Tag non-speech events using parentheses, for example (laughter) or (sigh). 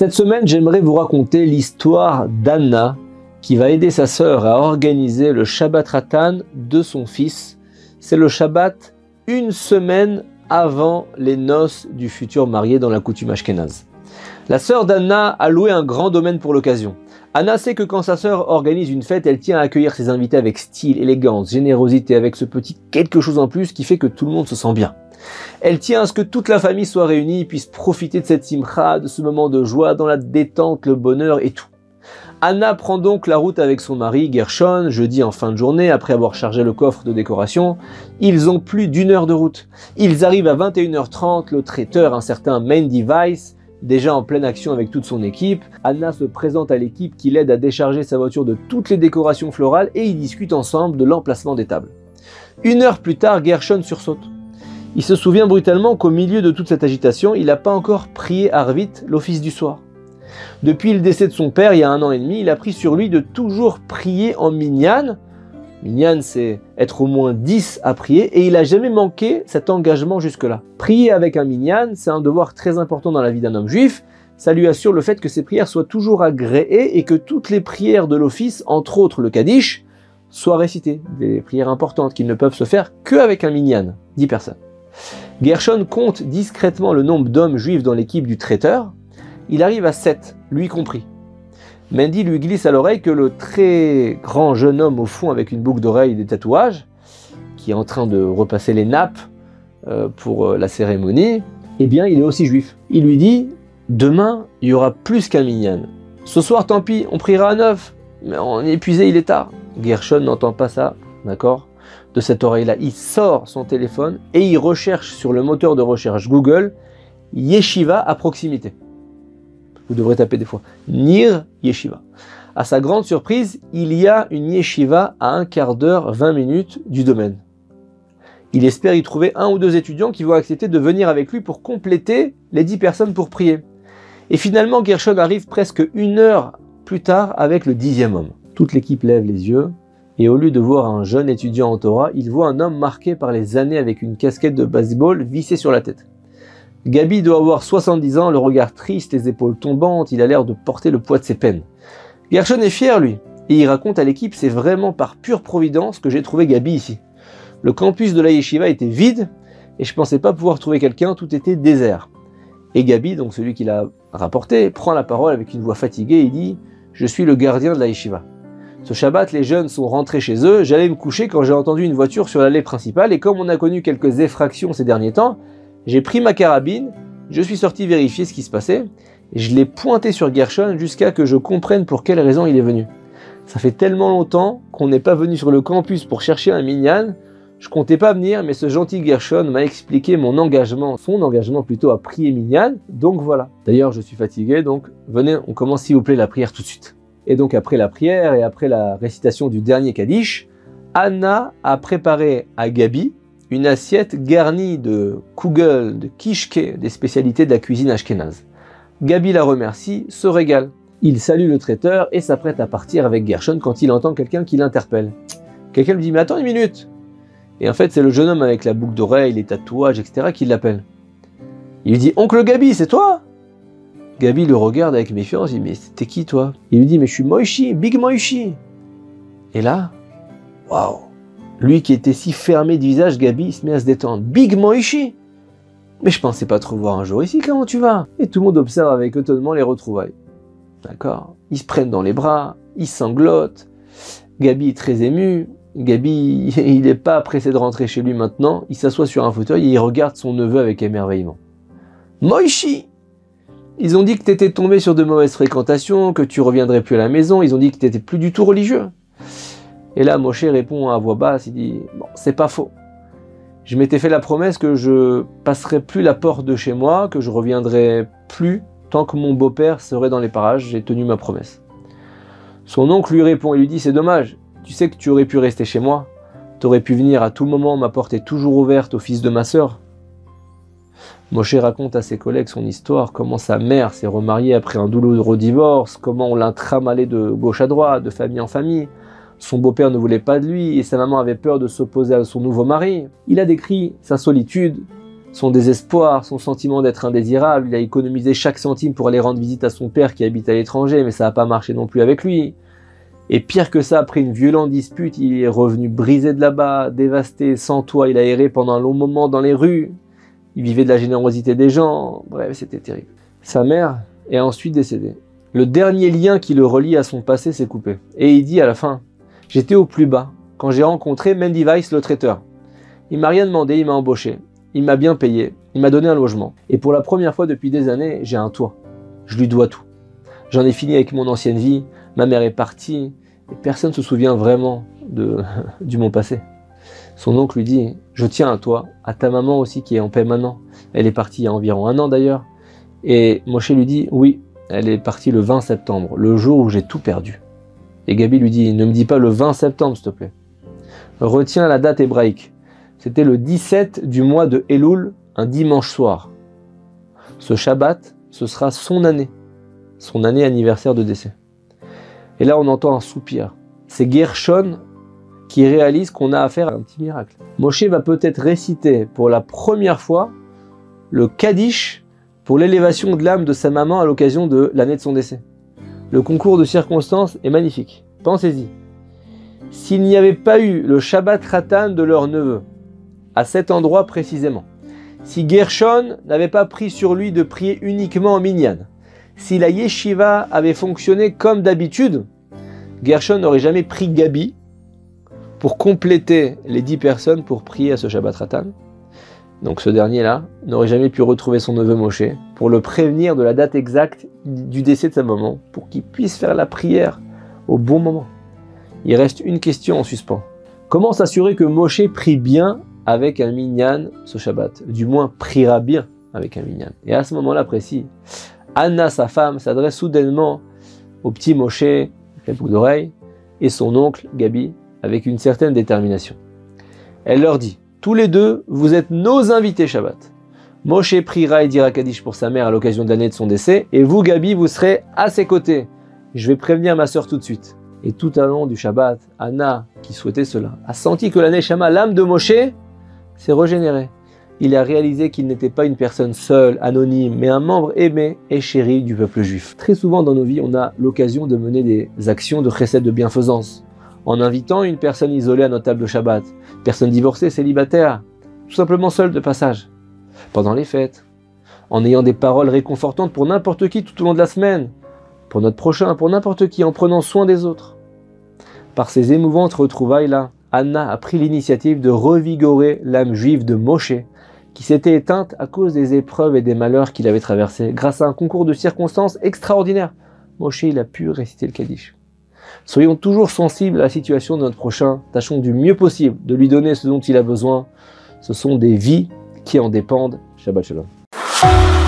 Cette semaine, j'aimerais vous raconter l'histoire d'Anna qui va aider sa sœur à organiser le Shabbat Ratan de son fils. C'est le Shabbat une semaine avant les noces du futur marié dans la coutume ashkénaze. La sœur d'Anna a loué un grand domaine pour l'occasion. Anna sait que quand sa sœur organise une fête, elle tient à accueillir ses invités avec style, élégance, générosité, avec ce petit quelque chose en plus qui fait que tout le monde se sent bien. Elle tient à ce que toute la famille soit réunie, puisse profiter de cette simcha, de ce moment de joie, dans la détente, le bonheur et tout. Anna prend donc la route avec son mari Gershon, jeudi en fin de journée, après avoir chargé le coffre de décoration. Ils ont plus d'une heure de route. Ils arrivent à 21h30, le traiteur, un certain Mandy Weiss, déjà en pleine action avec toute son équipe. Anna se présente à l'équipe qui l'aide à décharger sa voiture de toutes les décorations florales et ils discutent ensemble de l'emplacement des tables. Une heure plus tard, Gershon sursaute. Il se souvient brutalement qu'au milieu de toute cette agitation, il n'a pas encore prié Arvit l'office du soir. Depuis le décès de son père, il y a un an et demi, il a pris sur lui de toujours prier en minyan. Minyan, c'est être au moins 10 à prier, et il n'a jamais manqué cet engagement jusque-là. Prier avec un minyan, c'est un devoir très important dans la vie d'un homme juif. Ça lui assure le fait que ses prières soient toujours agréées et que toutes les prières de l'office, entre autres le Kaddish, soient récitées. Des prières importantes qui ne peuvent se faire qu'avec un minyan, 10 personnes. Gershon compte discrètement le nombre d'hommes juifs dans l'équipe du traiteur, il arrive à 7, lui compris. Mandy lui glisse à l'oreille que le très grand jeune homme au fond avec une boucle d'oreille et des tatouages, qui est en train de repasser les nappes euh, pour euh, la cérémonie, eh bien il est aussi juif. Il lui dit Demain, il y aura plus qu'un minyan. Ce soir, tant pis, on priera à neuf, mais on est épuisé, il est tard. Gershon n'entend pas ça, d'accord? De cette oreille-là. Il sort son téléphone et il recherche sur le moteur de recherche Google Yeshiva à proximité. Vous devrez taper des fois. Nir Yeshiva. À sa grande surprise, il y a une yeshiva à un quart d'heure, 20 minutes du domaine. Il espère y trouver un ou deux étudiants qui vont accepter de venir avec lui pour compléter les 10 personnes pour prier. Et finalement, Gershon arrive presque une heure plus tard avec le dixième homme. Toute l'équipe lève les yeux, et au lieu de voir un jeune étudiant en Torah, il voit un homme marqué par les années avec une casquette de baseball vissée sur la tête. Gabi doit avoir 70 ans, le regard triste, les épaules tombantes, il a l'air de porter le poids de ses peines. Gershon est fier, lui, et il raconte à l'équipe c'est vraiment par pure providence que j'ai trouvé Gabi ici. Le campus de la yeshiva était vide, et je pensais pas pouvoir trouver quelqu'un, tout était désert. Et Gabi, donc celui qui l'a rapporté, prend la parole avec une voix fatiguée et dit Je suis le gardien de la yeshiva. Ce Shabbat, les jeunes sont rentrés chez eux, j'allais me coucher quand j'ai entendu une voiture sur l'allée principale, et comme on a connu quelques effractions ces derniers temps, j'ai pris ma carabine, je suis sorti vérifier ce qui se passait, et je l'ai pointé sur Gershon jusqu'à que je comprenne pour quelle raison il est venu. Ça fait tellement longtemps qu'on n'est pas venu sur le campus pour chercher un minyan, je comptais pas venir, mais ce gentil Gershon m'a expliqué mon engagement, son engagement plutôt à prier minyan, donc voilà. D'ailleurs, je suis fatigué, donc venez, on commence s'il vous plaît la prière tout de suite. Et donc après la prière et après la récitation du dernier Kaddish, Anna a préparé à Gabi, une assiette garnie de kugel, de kishke, des spécialités de la cuisine ashkénaze. Gabi la remercie, se régale. Il salue le traiteur et s'apprête à partir avec Gershon quand il entend quelqu'un qui l'interpelle. Quelqu'un lui dit Mais attends une minute Et en fait, c'est le jeune homme avec la boucle d'oreille, les tatouages, etc. qui l'appelle. Il lui dit Oncle Gabi, c'est toi? Gabi le regarde avec méfiance, il dit Mais t'es qui toi? Il lui dit Mais je suis Moishi, Big Moishi Et là, waouh lui qui était si fermé du visage, Gabi se met à se détendre. Big Moishi Mais je pensais pas te revoir un jour ici, comment tu vas? Et tout le monde observe avec étonnement les retrouvailles. D'accord? Ils se prennent dans les bras, ils sanglotent. Gabi est très ému. Gabi, (laughs) il n'est pas pressé de rentrer chez lui maintenant. Il s'assoit sur un fauteuil et il regarde son neveu avec émerveillement. Moishi Ils ont dit que tu étais tombé sur de mauvaises fréquentations, que tu reviendrais plus à la maison. Ils ont dit que tu n'étais plus du tout religieux. Et là, Moshe répond à voix basse, il dit, bon, c'est pas faux. Je m'étais fait la promesse que je passerai plus la porte de chez moi, que je reviendrai plus tant que mon beau-père serait dans les parages, j'ai tenu ma promesse. Son oncle lui répond et lui dit, c'est dommage, tu sais que tu aurais pu rester chez moi, tu aurais pu venir à tout moment, ma porte est toujours ouverte au fils de ma sœur. Moshe raconte à ses collègues son histoire, comment sa mère s'est remariée après un douloureux divorce, comment on l'a de gauche à droite, de famille en famille, son beau-père ne voulait pas de lui et sa maman avait peur de s'opposer à son nouveau mari. Il a décrit sa solitude, son désespoir, son sentiment d'être indésirable. Il a économisé chaque centime pour aller rendre visite à son père qui habite à l'étranger, mais ça n'a pas marché non plus avec lui. Et pire que ça, après une violente dispute, il est revenu brisé de là-bas, dévasté, sans toit. Il a erré pendant un long moment dans les rues. Il vivait de la générosité des gens. Bref, c'était terrible. Sa mère est ensuite décédée. Le dernier lien qui le relie à son passé s'est coupé. Et il dit à la fin J'étais au plus bas quand j'ai rencontré Mandy Weiss, le traiteur. Il m'a rien demandé, il m'a embauché. Il m'a bien payé. Il m'a donné un logement. Et pour la première fois depuis des années, j'ai un toit. Je lui dois tout. J'en ai fini avec mon ancienne vie. Ma mère est partie. Et personne ne se souvient vraiment de, (laughs) du mon passé. Son oncle lui dit Je tiens à toi, à ta maman aussi qui est en paix maintenant. Elle est partie il y a environ un an d'ailleurs. Et Moshe lui dit Oui, elle est partie le 20 septembre, le jour où j'ai tout perdu. Et Gabi lui dit Ne me dis pas le 20 septembre, s'il te plaît. Retiens la date hébraïque. C'était le 17 du mois de Elul, un dimanche soir. Ce Shabbat, ce sera son année, son année anniversaire de décès. Et là, on entend un soupir. C'est Gershon qui réalise qu'on a affaire à un petit miracle. Moshe va peut-être réciter pour la première fois le Kaddish pour l'élévation de l'âme de sa maman à l'occasion de l'année de son décès. Le concours de circonstances est magnifique. Pensez-y. S'il n'y avait pas eu le Shabbat Ratan de leur neveu, à cet endroit précisément, si Gershon n'avait pas pris sur lui de prier uniquement en minyan, si la yeshiva avait fonctionné comme d'habitude, Gershon n'aurait jamais pris Gabi pour compléter les dix personnes pour prier à ce Shabbat Ratan. Donc ce dernier-là n'aurait jamais pu retrouver son neveu Moshe pour le prévenir de la date exacte du décès de sa maman, pour qu'il puisse faire la prière au bon moment. Il reste une question en suspens. Comment s'assurer que Moshe prie bien avec un minyan ce Shabbat? Du moins priera bien avec un minyan. Et à ce moment-là précis, Anna, sa femme, s'adresse soudainement au petit Moshe, la boucle d'oreille, et son oncle, Gabi, avec une certaine détermination. Elle leur dit Tous les deux, vous êtes nos invités Shabbat. Moshe priera et dira Kaddish pour sa mère à l'occasion de l'année de son décès, et vous, Gabi, vous serez à ses côtés. Je vais prévenir ma sœur tout de suite. Et tout au long du Shabbat, Anna, qui souhaitait cela, a senti que l'année Shama, l'âme de Moshe, s'est régénérée il a réalisé qu'il n'était pas une personne seule, anonyme, mais un membre aimé et chéri du peuple juif. Très souvent dans nos vies, on a l'occasion de mener des actions de recette de bienfaisance, en invitant une personne isolée à notre table de Shabbat, personne divorcée, célibataire, tout simplement seule de passage, pendant les fêtes, en ayant des paroles réconfortantes pour n'importe qui tout au long de la semaine, pour notre prochain, pour n'importe qui, en prenant soin des autres. Par ces émouvantes retrouvailles-là, Anna a pris l'initiative de revigorer l'âme juive de Moshe qui s'était éteinte à cause des épreuves et des malheurs qu'il avait traversés. Grâce à un concours de circonstances extraordinaire, Moshe il a pu réciter le Kaddish. Soyons toujours sensibles à la situation de notre prochain, tâchons du mieux possible de lui donner ce dont il a besoin. Ce sont des vies qui en dépendent. Shabbat Shalom.